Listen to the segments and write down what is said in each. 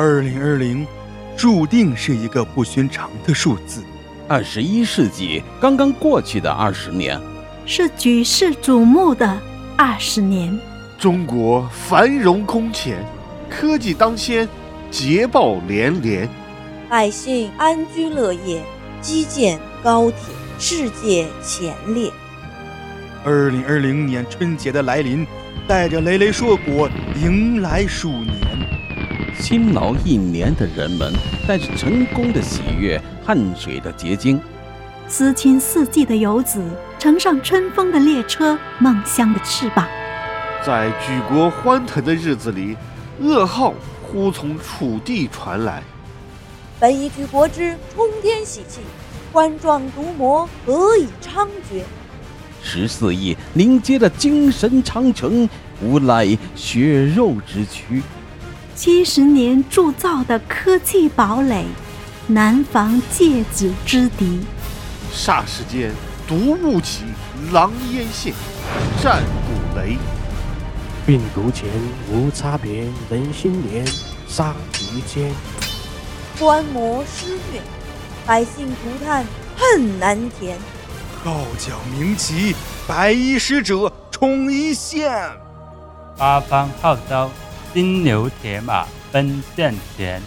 二零二零，注定是一个不寻常的数字。二十一世纪刚刚过去的二十年，是举世瞩目的二十年。中国繁荣空前，科技当先，捷报连连，百姓安居乐业，基建高铁世界前列。二零二零年春节的来临，带着累累硕果，迎来鼠年。辛劳一年的人们，带着成功的喜悦、汗水的结晶，思亲四季的游子，乘上春风的列车，梦乡的翅膀。在举国欢腾的日子里，噩耗忽从楚地传来。本已举国之冲天喜气，冠状毒魔何以猖獗？十四亿凝结的精神长城，无赖血肉之躯。七十年铸造的科技堡垒，难防芥子之敌。霎时间，毒雾起，狼烟现，战鼓擂。病毒前无差别，人心连，杀敌间。观摩施虐，百姓涂炭恨难填。号角鸣旗，白衣使者冲一线。八方号召，金牛铁马奔向前。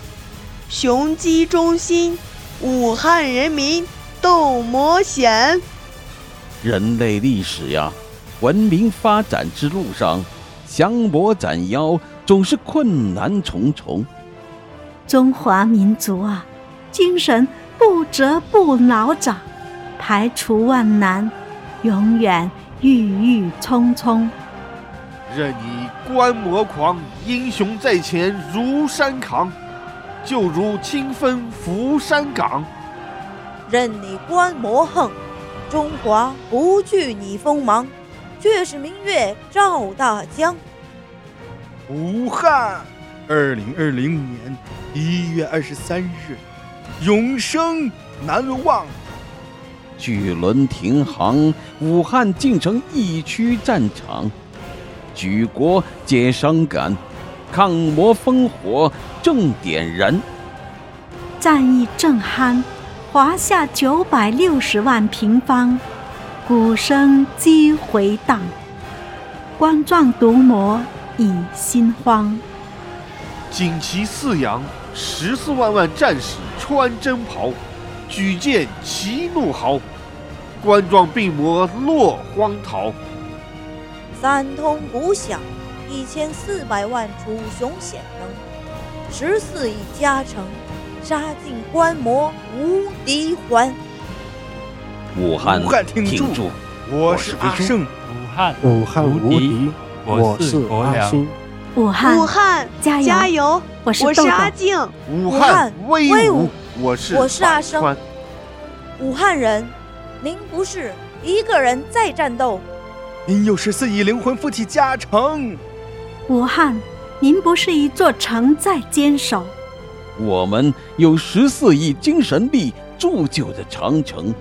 雄鸡中心，武汉人民斗魔险。人类历史呀，文明发展之路上。降魔斩妖总是困难重重，中华民族啊，精神不折不挠长，排除万难，永远郁郁葱葱。任你观摩狂，英雄在前如山扛，就如清风拂山岗。任你观摩横，中华不惧你锋芒。却是明月照大江。武汉，二零二零年一月二十三日，永生难忘。巨轮停航，武汉竟成疫区战场，举国皆伤感，抗魔烽火正点燃。战役正酣，华夏九百六十万平方。鼓声激回荡，冠状毒魔已心慌。旌旗四扬，十四万万战士穿征袍，举剑齐怒号，冠状病魔落荒逃。三通鼓响，一千四百万楚雄显能，十四亿加成，杀尽观魔无敌还。武汉，武汉挺住！我是阿胜。武汉，武汉无敌！我是阿星。武汉，武汉，加油！加油！我是阿静。武汉威武！我是我是阿生。武汉人，您不是一个人在战斗，您有十四亿灵魂附体加成。武汉，您不是一座城在坚守，我们有十四亿精神力铸就的长城。